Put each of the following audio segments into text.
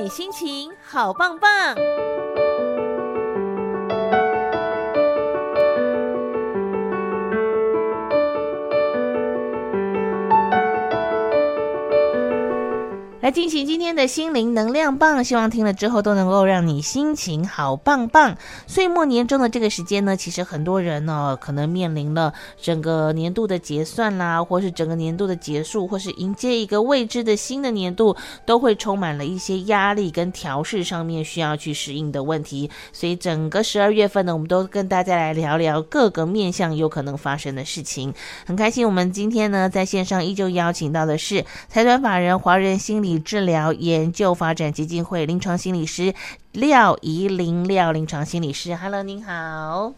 你心情好棒棒。来进行今天的心灵能量棒，希望听了之后都能够让你心情好棒棒。岁末年终的这个时间呢，其实很多人呢可能面临了整个年度的结算啦，或是整个年度的结束，或是迎接一个未知的新的年度，都会充满了一些压力跟调试上面需要去适应的问题。所以整个十二月份呢，我们都跟大家来聊聊各个面向有可能发生的事情。很开心，我们今天呢在线上依旧邀请到的是财团法人华人心理治疗研究发展基金会临床心理师廖怡玲，廖临床心理师，Hello，您好，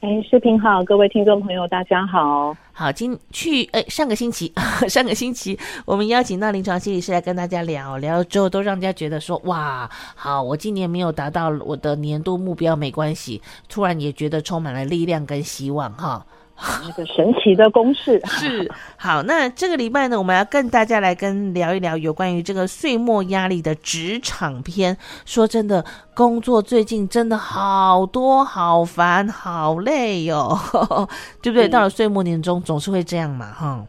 哎，视频好，各位听众朋友，大家好，好，今去哎，上个星期，上个星期我们邀请到临床心理师来跟大家聊聊之后，都让大家觉得说，哇，好，我今年没有达到我的年度目标没关系，突然也觉得充满了力量跟希望，哈。那个神奇的公式 是好，那这个礼拜呢，我们要跟大家来跟聊一聊有关于这个岁末压力的职场篇。说真的，工作最近真的好多，好烦，好累哟、哦，对不对？到了岁末年终，总是会这样嘛，哈。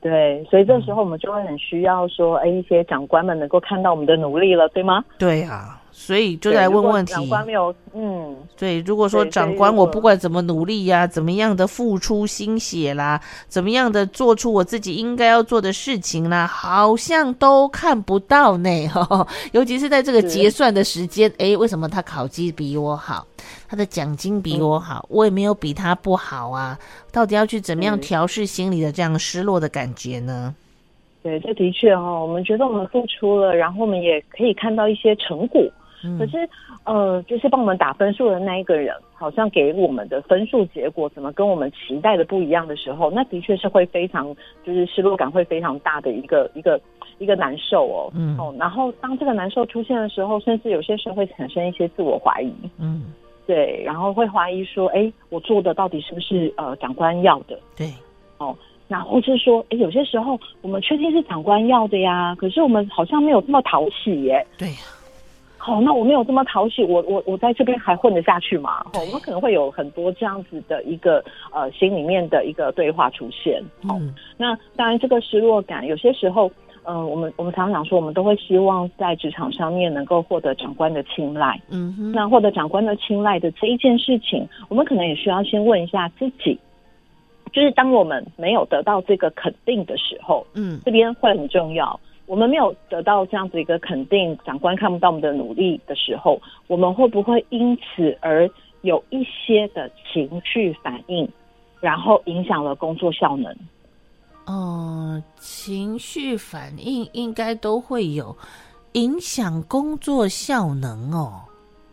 对，所以这时候我们就会很需要说，哎，一些长官们能够看到我们的努力了，对吗？对啊。所以就来问问题。长官没有，嗯，对，如果说长官我不管怎么努力呀、啊，怎么样的付出心血啦，怎么样的做出我自己应该要做的事情啦，好像都看不到呢。呵呵，尤其是在这个结算的时间，哎，为什么他考绩比我好，他的奖金比我好，嗯，我也没有比他不好啊？到底要去怎么样调试心里的这样失落的感觉呢？对，这的确哈，我们觉得我们付出了，然后我们也可以看到一些成果。可是，呃，就是帮我们打分数的那一个人，好像给我们的分数结果怎么跟我们期待的不一样的时候，那的确是会非常，就是失落感会非常大的一个一个一个难受哦。嗯。哦，然后当这个难受出现的时候，甚至有些时候会产生一些自我怀疑。嗯。对，然后会怀疑说，哎，我做的到底是不是呃长官要的？对。哦，那或是说，哎，有些时候我们确定是长官要的呀，可是我们好像没有这么讨喜耶。对。哦，那我没有这么讨喜，我我我在这边还混得下去吗？哦，我们可能会有很多这样子的一个呃心里面的一个对话出现。哦，嗯、那当然这个失落感，有些时候，嗯、呃，我们我们常常说，我们都会希望在职场上面能够获得长官的青睐。嗯哼，那获得长官的青睐的这一件事情，我们可能也需要先问一下自己，就是当我们没有得到这个肯定的时候，嗯，这边会很重要。我们没有得到这样子一个肯定，长官看不到我们的努力的时候，我们会不会因此而有一些的情绪反应，然后影响了工作效能？嗯，情绪反应应该都会有影响工作效能哦。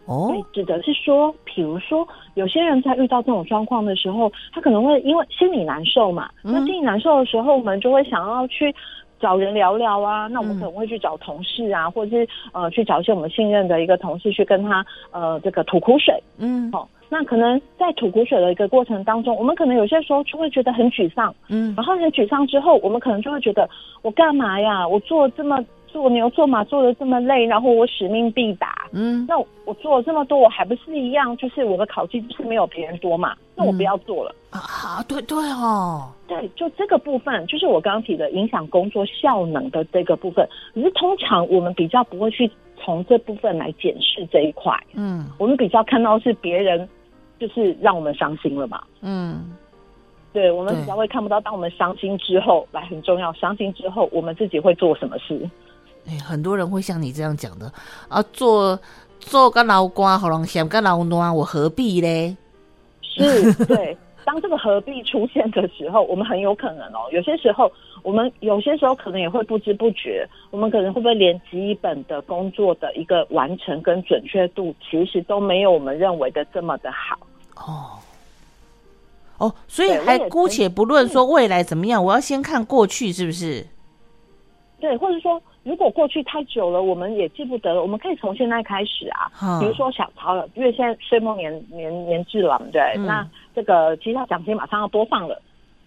哦，指的是说，比如说有些人在遇到这种状况的时候，他可能会因为心里难受嘛，嗯、那心里难受的时候，我们就会想要去。找人聊聊啊，那我们可能会去找同事啊，嗯、或者是呃去找一些我们信任的一个同事去跟他呃这个吐苦水，嗯，好、哦，那可能在吐苦水的一个过程当中，我们可能有些时候就会觉得很沮丧，嗯，然后很沮丧之后，我们可能就会觉得我干嘛呀？我做这么。做牛做马做的这么累，然后我使命必达，嗯，那我做了这么多，我还不是一样？就是我的考绩就是没有别人多嘛，那我不要做了、嗯、啊！对对哦，对，就这个部分，就是我刚刚提的影响工作效能的这个部分。可是通常我们比较不会去从这部分来检视这一块，嗯，我们比较看到是别人就是让我们伤心了嘛，嗯，对，我们比较会看不到，当我们伤心之后，来很重要，伤心之后我们自己会做什么事。哎，很多人会像你这样讲的啊，做做个老瓜，好像嫌个老暖，我何必嘞？是，对。当这个何必出现的时候，我们很有可能哦，有些时候我们有些时候可能也会不知不觉，我们可能会不会连基本的工作的一个完成跟准确度，其实都没有我们认为的这么的好哦。哦，所以还姑且不论说未来怎么样，我要先看过去，是不是？对，或者说。如果过去太久了，我们也记不得了。我们可以从现在开始啊，嗯、比如说小曹，因为现在岁末年年年至了，对，嗯、那这个绩效奖金马上要播放了，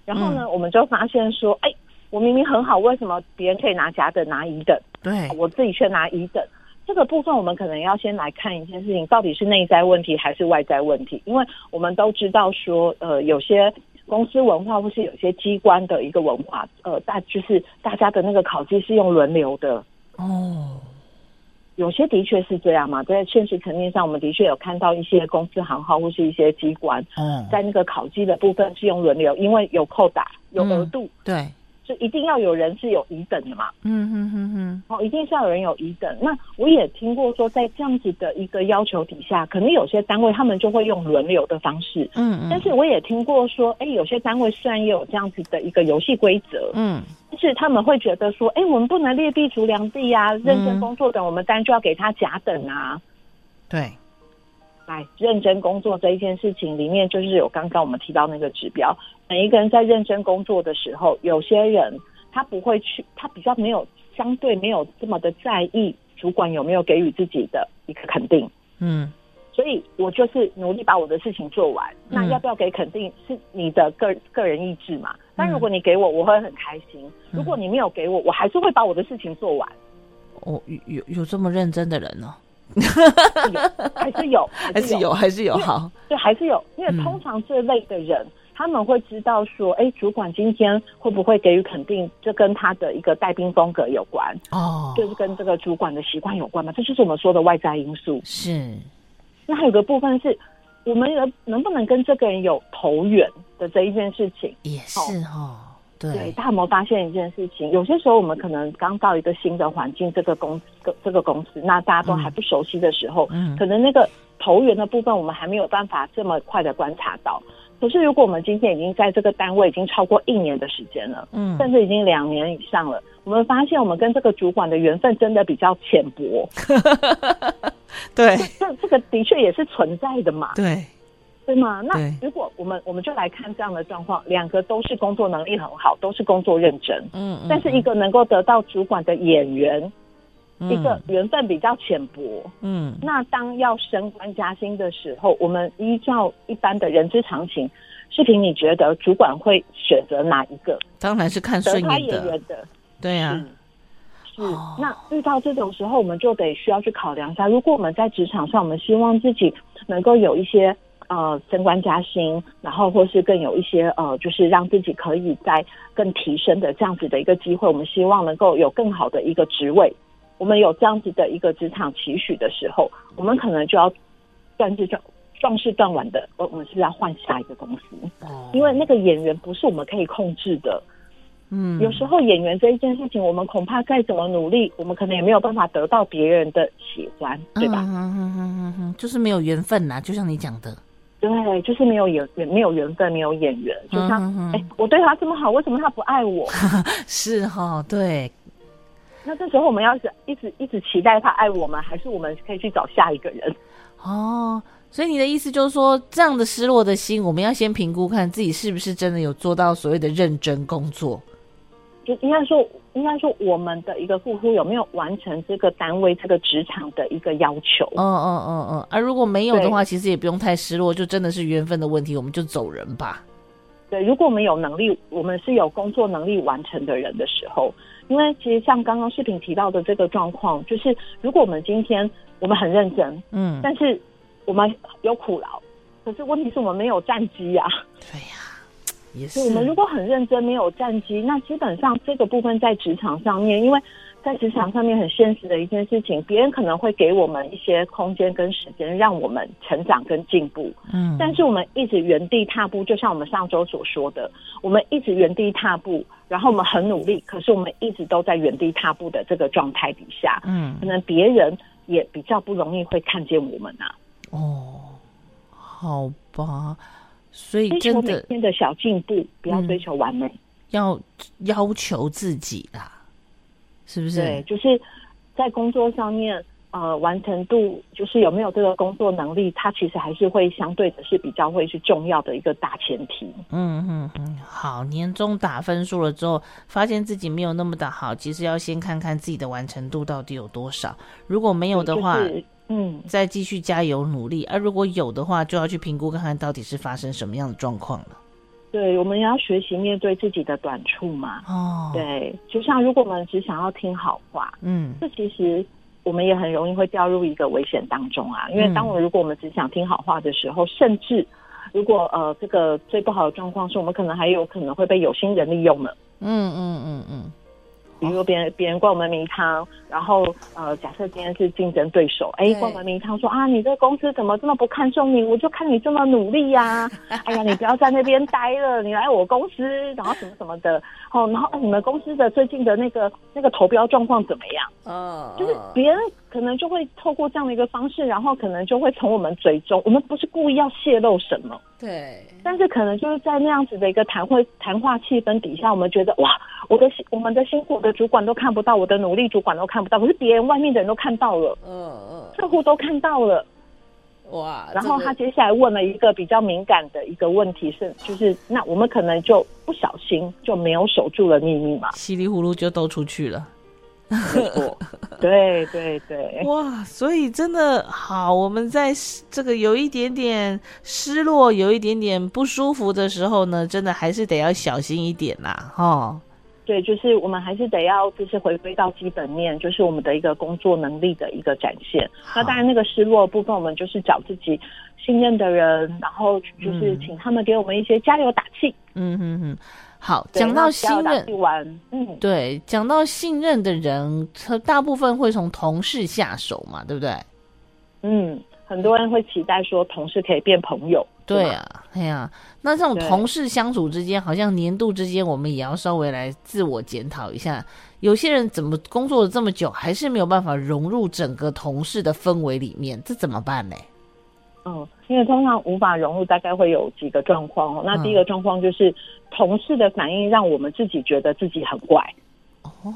然后呢，嗯、我们就发现说，哎，我明明很好，为什么别人可以拿甲等拿乙等？对，我自己却拿乙等？这个部分我们可能要先来看一件事情，到底是内在问题还是外在问题？因为我们都知道说，呃，有些公司文化或是有些机关的一个文化，呃，大就是大家的那个考绩是用轮流的哦。有些的确是这样嘛，在现实层面上，我们的确有看到一些公司行号或是一些机关，嗯，在那个考绩的部分是用轮流，因为有扣打，有额度，嗯，对。就一定要有人是有乙等的嘛？嗯哼哼哼，哦，一定是要有人有乙等。那我也听过说，在这样子的一个要求底下，可能有些单位他们就会用轮流的方式。嗯嗯。但是我也听过说，哎、欸，有些单位虽然也有这样子的一个游戏规则，嗯，但是他们会觉得说，哎、欸，我们不能劣币逐良币啊，认真工作的我们当然就要给他甲等啊。对。来认真工作这一件事情里面，就是有刚刚我们提到那个指标。每一个人在认真工作的时候，有些人他不会去，他比较没有相对没有这么的在意主管有没有给予自己的一个肯定。嗯，所以我就是努力把我的事情做完。那要不要给肯定是你的个个人意志嘛？但如果你给我，我会很开心；如果你没有给我，我还是会把我的事情做完。哦，有有有这么认真的人呢？还是有，还是有，还是有，好，对，还是有，因为通常这类的人，嗯、他们会知道说，哎，主管今天会不会给予肯定，这跟他的一个带兵风格有关哦，就是跟这个主管的习惯有关嘛，这就是我们说的外在因素。是，那还有个部分是，我们能能不能跟这个人有投缘的这一件事情，也是哈、哦。对，对，大家有没有发现一件事情？有些时候我们可能刚到一个新的环境，这个公司，这个公司，那大家都还不熟悉的时候，嗯，可能那个投缘的部分，我们还没有办法这么快的观察到。可是如果我们今天已经在这个单位已经超过一年的时间了，嗯，甚至已经两年以上了，我们发现我们跟这个主管的缘分真的比较浅薄。对，这这个的确也是存在的嘛。对。对吗？那如果我们我们就来看这样的状况，两个都是工作能力很好，都是工作认真，嗯，嗯，但是一个能够得到主管的演员，嗯，一个缘分比较浅薄，嗯，那当要升官加薪的时候，我们依照一般的人之常情，视频你觉得主管会选择哪一个？当然是看顺眼的，的对呀，啊，是。那遇到这种时候，我们就得需要去考量一下，如果我们在职场上，我们希望自己能够有一些。呃，升官加薪，然后或是更有一些呃，就是让自己可以在更提升的这样子的一个机会，我们希望能够有更好的一个职位。我们有这样子的一个职场期许的时候，我们可能就要断是断壮士断腕的，我们是，是要换下一个公司，因为那个演员不是我们可以控制的。嗯，有时候演员这一件事情，我们恐怕再怎么努力，我们可能也没有办法得到别人的喜欢，对吧？嗯嗯嗯嗯嗯，就是没有缘分呐，就像你讲的。对，就是没有缘，没有缘分，没有眼缘。就像，哎、嗯，我对他这么好，为什么他不爱我？是哈，对。那这时候我们要是一直一直期待他爱我们，还是我们可以去找下一个人？哦，所以你的意思就是说，这样的失落的心，我们要先评估，看自己是不是真的有做到所谓的认真工作。就应该说，应该说，我们的一个付出有没有完成这个单位、这个职场的一个要求？嗯嗯嗯嗯。而如果没有的话，其实也不用太失落，就真的是缘分的问题，我们就走人吧。对，如果我们有能力，我们是有工作能力完成的人的时候，因为其实像刚刚视频提到的这个状况，就是如果我们今天我们很认真，嗯，但是我们有苦劳，可是问题是我们没有战机呀。对呀。是我们如果很认真，没有战机，那基本上这个部分在职场上面，因为在职场上面很现实的一件事情，别人可能会给我们一些空间跟时间，让我们成长跟进步。嗯，但是我们一直原地踏步，就像我们上周所说的，我们一直原地踏步，然后我们很努力，可是我们一直都在原地踏步的这个状态底下，嗯，可能别人也比较不容易会看见我们呐、啊。哦，好吧。所以真的，每天的小进步，不要追求完美，嗯，要要求自己啦，是不是？对，就是在工作上面，呃，完成度，就是有没有这个工作能力，它其实还是会相对的是比较会是重要的一个大前提。嗯嗯嗯，好，年终打分数了之后，发现自己没有那么的好，其实要先看看自己的完成度到底有多少，如果没有的话。就是嗯，再继续加油努力，而、啊、如果有的话，就要去评估看看到底是发生什么样的状况了。对，我们要学习面对自己的短处嘛。哦，对，就像如果我们只想要听好话，嗯，这其实我们也很容易会掉入一个危险当中啊。因为当我们如果我们只想听好话的时候，甚至如果呃这个最不好的状况是我们可能还有可能会被有心人利用呢。嗯嗯嗯嗯。比如别人别人灌我们迷汤，然后呃，假设今天是竞争对手，哎，灌我们迷汤说啊，你这公司怎么这么不看重你？我就看你这么努力呀、啊，哎呀，你不要在那边待了，你来我公司，然后什么什么的，哦，然后你们公司的最近的那个那个投标状况怎么样？嗯，就是别人可能就会透过这样的一个方式，然后可能就会从我们嘴中，我们不是故意要泄露什么，对，但是可能就是在那样子的一个谈会谈话气氛底下，我们觉得哇，我的我们的辛苦的主管都看不到，我的努力主管都看不到，可是别人外面的人都看到了，嗯嗯，客户都看到了，哇，然后他接下来问了一个比较敏感的一个问题是，就是那我们可能就不小心就没有守住了秘密嘛，稀里糊涂就都出去了。对对对，哇！所以真的好，我们在这个有一点点失落、有一点点不舒服的时候呢，真的还是得要小心一点啦，哈。对，就是我们还是得要，就是回归到基本面，就是我们的一个工作能力的一个展现。那当然，那个失落的部分，我们就是找自己信任的人，然后就是请他们给我们一些加油打气。嗯嗯嗯。好，讲到信任，嗯，对，讲到信任的人，他大部分会从同事下手嘛，对不对？嗯，很多人会期待说同事可以变朋友。对啊，哎呀、啊，那这种同事相处之间，好像年度之间，我们也要稍微来自我检讨一下。有些人怎么工作了这么久，还是没有办法融入整个同事的氛围里面，这怎么办呢？嗯，因为通常无法融入，大概会有几个状况哦。那第一个状况就是同事的反应让我们自己觉得自己很怪。哦，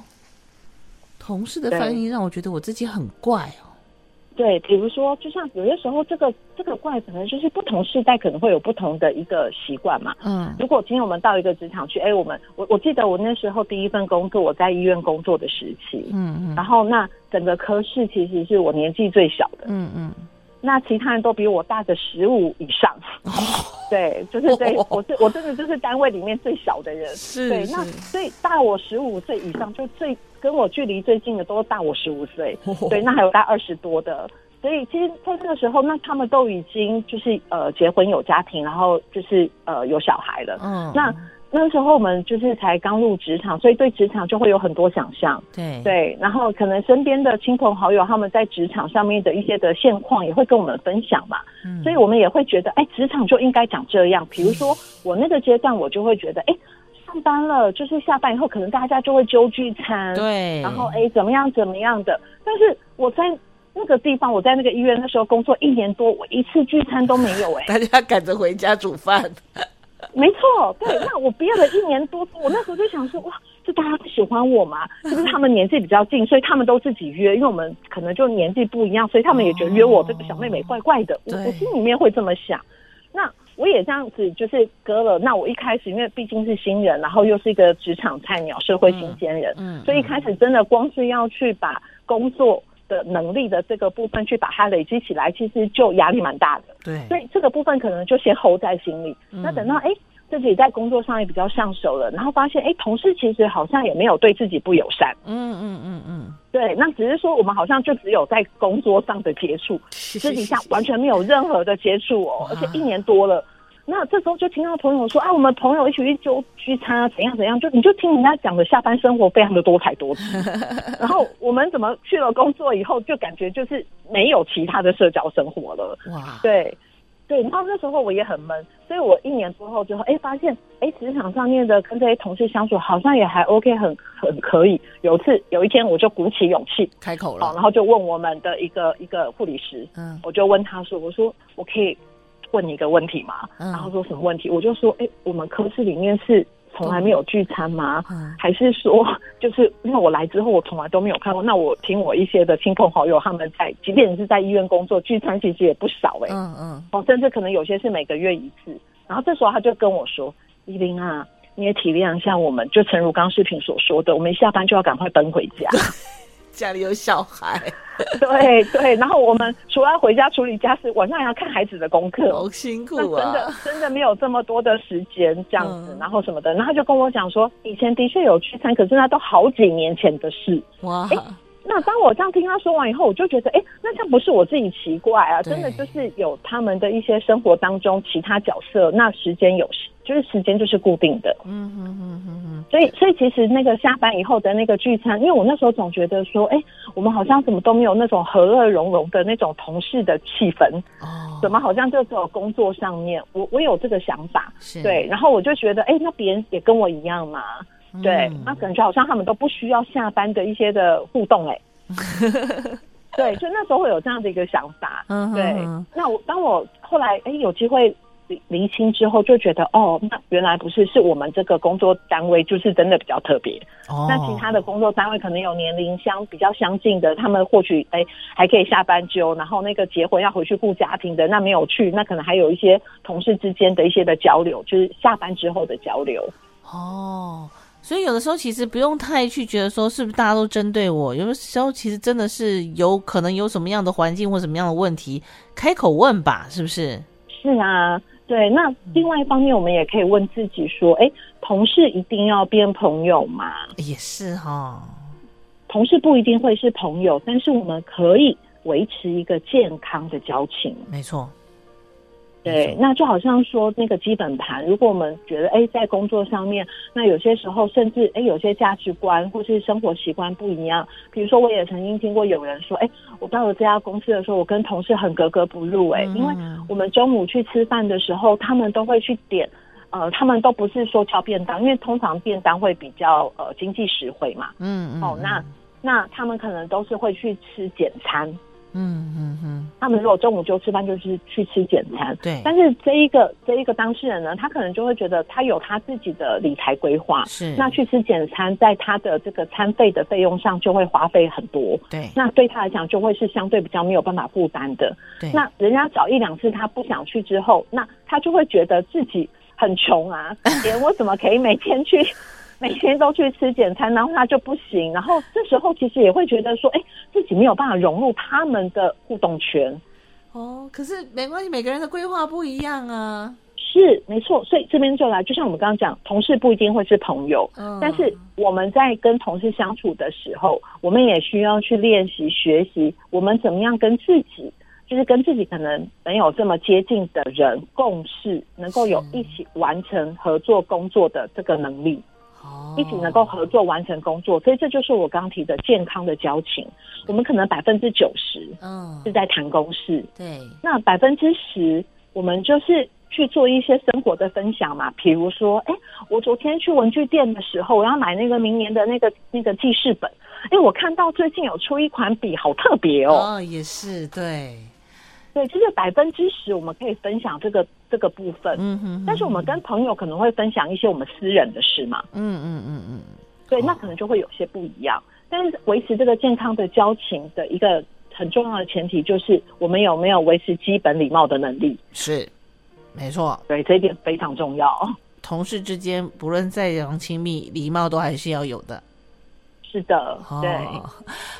同事的反应让我觉得我自己很怪哦。对，比如说，就像有些时候，这个这个怪可能就是不同世代可能会有不同的一个习惯嘛。嗯，如果今天我们到一个职场去，哎，我们我我记得我那时候第一份工作，我在医院工作的时期，嗯嗯，然后那整个科室其实是我年纪最小的，嗯嗯。那其他人都比我大个十五以上，对，就是对，我是我真的就是单位里面最小的人，是，对，那所以大我十五岁以上，就最跟我距离最近的都大我十五岁，对，那还有大二十多的，所以其实在这个时候，那他们都已经就是呃结婚有家庭，然后就是呃有小孩了，嗯，那。那时候我们就是才刚入职场，所以对职场就会有很多想象。对对，然后可能身边的亲朋好友他们在职场上面的一些的现况也会跟我们分享嘛。嗯。所以我们也会觉得，哎，职场就应该长这样。比如说我那个阶段，我就会觉得，哎，上班了，就是下班以后可能大家就会揪聚餐。对。然后哎，怎么样怎么样的？但是我在那个地方，我在那个医院那时候工作一年多，我一次聚餐都没有。哎，大家赶着回家煮饭。没错，对，那我毕业了一年多，我那时候就想说，哇，这大家不喜欢我吗？是不是他们年纪比较近，所以他们都自己约？因为我们可能就年纪不一样，所以他们也觉得约我这个小妹妹怪怪的。我我心里面会这么想。那我也这样子，就是割了。那我一开始，因为毕竟是新人，然后又是一个职场菜鸟、社会新鲜人，嗯，所以一开始真的光是要去把工作的能力的这个部分去把它累积起来，其实就压力蛮大的。对，所以这个部分可能就先 hold 在心里。嗯、那等到哎自己在工作上也比较上手了，然后发现哎同事其实好像也没有对自己不友善。嗯嗯嗯嗯，对，那只是说我们好像就只有在工作上的接触，私底下完全没有任何的接触哦，而且一年多了。那这时候就听到朋友说啊，我们朋友一起去就聚餐啊，怎样怎样，就你就听人家讲的下班生活非常的多彩多姿，然后我们怎么去了工作以后，就感觉就是没有其他的社交生活了。哇，对对，然后那时候我也很闷，所以我一年之后之后，哎，发现哎职场上面的跟这些同事相处好像也还 OK，很很可以。有一次有一天我就鼓起勇气开口了，然后就问我们的一个一个护理师，嗯，我就问他说，我说我可以。问你一个问题嘛，然后说什么问题？嗯、我就说，哎、欸，我们科室里面是从来没有聚餐吗？嗯、还是说，就是因为我来之后，我从来都没有看过。那我听我一些的亲朋好友他们在，即便是在医院工作，聚餐其实也不少哎、欸。嗯嗯。哦，甚至可能有些是每个月一次。然后这时候他就跟我说：“依琳啊，你也体谅一下我们，就诚如刚视频所说的，我们一下班就要赶快奔回家。”家里有小孩，对对，然后我们除了回家处理家事，晚上还要看孩子的功课，好辛苦啊！真的真的没有这么多的时间这样子，嗯、然后什么的，然后就跟我讲说，以前的确有聚餐，可是那都好几年前的事。哇，哎，那当我这样听他说完以后，我就觉得，哎、欸，那这不是我自己奇怪啊，真的就是有他们的一些生活当中其他角色，那时间有时就是时间就是固定的，嗯哼哼哼哼，所以所以其实那个下班以后的那个聚餐，因为我那时候总觉得说，哎、欸，我们好像怎么都没有那种和乐融融的那种同事的气氛，哦，怎么好像就只有工作上面，我我有这个想法，是。对，然后我就觉得，哎、欸，那别人也跟我一样嘛。对，那感觉好像他们都不需要下班的一些的互动哎、欸，对，就那时候会有这样的一个想法。对，那我当我后来哎有机会厘厘清之后，就觉得哦，那原来不是，是我们这个工作单位就是真的比较特别。哦，那其他的工作单位可能有年龄相比较相近的，他们或许哎还可以下班揪，然后那个结婚要回去顾家庭的，那没有去，那可能还有一些同事之间的一些的交流，就是下班之后的交流。哦。所以有的时候其实不用太去觉得说是不是大家都针对我，有的时候其实真的是有可能有什么样的环境或什么样的问题，开口问吧，是不是？是啊，对。那另外一方面，我们也可以问自己说，哎，同事一定要变朋友吗？也是哈、哦，同事不一定会是朋友，但是我们可以维持一个健康的交情。没错。对，那就好像说那个基本盘，如果我们觉得哎，在工作上面，那有些时候甚至哎，有些价值观或是生活习惯不一样。比如说，我也曾经听过有人说，哎，我到了这家公司的时候，我跟同事很格格不入，哎，因为我们中午去吃饭的时候，他们都会去点，呃，他们都不是说叫便当，因为通常便当会比较呃经济实惠嘛，嗯嗯，哦，那那他们可能都是会去吃简餐。嗯嗯嗯，他们如果中午就吃饭，就是去吃简餐。对，但是这一个这一个当事人呢，他可能就会觉得他有他自己的理财规划，是那去吃简餐，在他的这个餐费的费用上就会花费很多。对，那对他来讲就会是相对比较没有办法负担的。对，那人家找一两次他不想去之后，那他就会觉得自己很穷啊，连我怎么可以每天去？每天都去吃简餐，然后他就不行。然后这时候其实也会觉得说，哎，自己没有办法融入他们的互动圈。哦，可是没关系，每个人的规划不一样啊。是，没错。所以这边就来，就像我们刚刚讲，同事不一定会是朋友。嗯。但是我们在跟同事相处的时候，我们也需要去练习学习，我们怎么样跟自己，就是跟自己可能没有这么接近的人共事，能够有一起完成合作工作的这个能力。一起能够合作完成工作，所以这就是我刚提的健康的交情。我们可能百分之九十，嗯，是在谈公事，对。那百分之十，我们就是去做一些生活的分享嘛。比如说，哎，我昨天去文具店的时候，我要买那个明年的那个那个记事本。哎，我看到最近有出一款笔，好特别哦。哦，也是，对。对，就是百分之十，我们可以分享这个这个部分。嗯哼。但是我们跟朋友可能会分享一些我们私人的事嘛。嗯嗯嗯嗯。对，那可能就会有些不一样。但是维持这个健康的交情的一个很重要的前提，就是我们有没有维持基本礼貌的能力。是，没错。对，这一点非常重要。同事之间不论再怎样亲密，礼貌都还是要有的。是的，对，哦，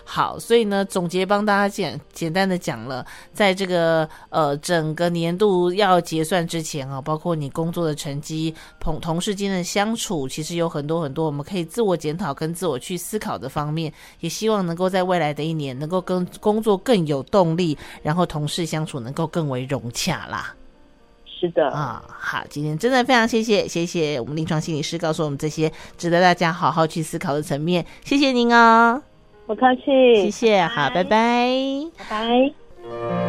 好，所以呢，总结帮大家简简单的讲了，在这个呃整个年度要结算之前啊，包括你工作的成绩、同同事间的相处，其实有很多很多我们可以自我检讨跟自我去思考的方面，也希望能够在未来的一年能够跟工作更有动力，然后同事相处能够更为融洽啦。是的。啊，好，今天真的非常谢谢，谢谢我们临床心理师告诉我们这些值得大家好好去思考的层面，谢谢您哦，不客气，谢谢，好，拜拜，拜拜。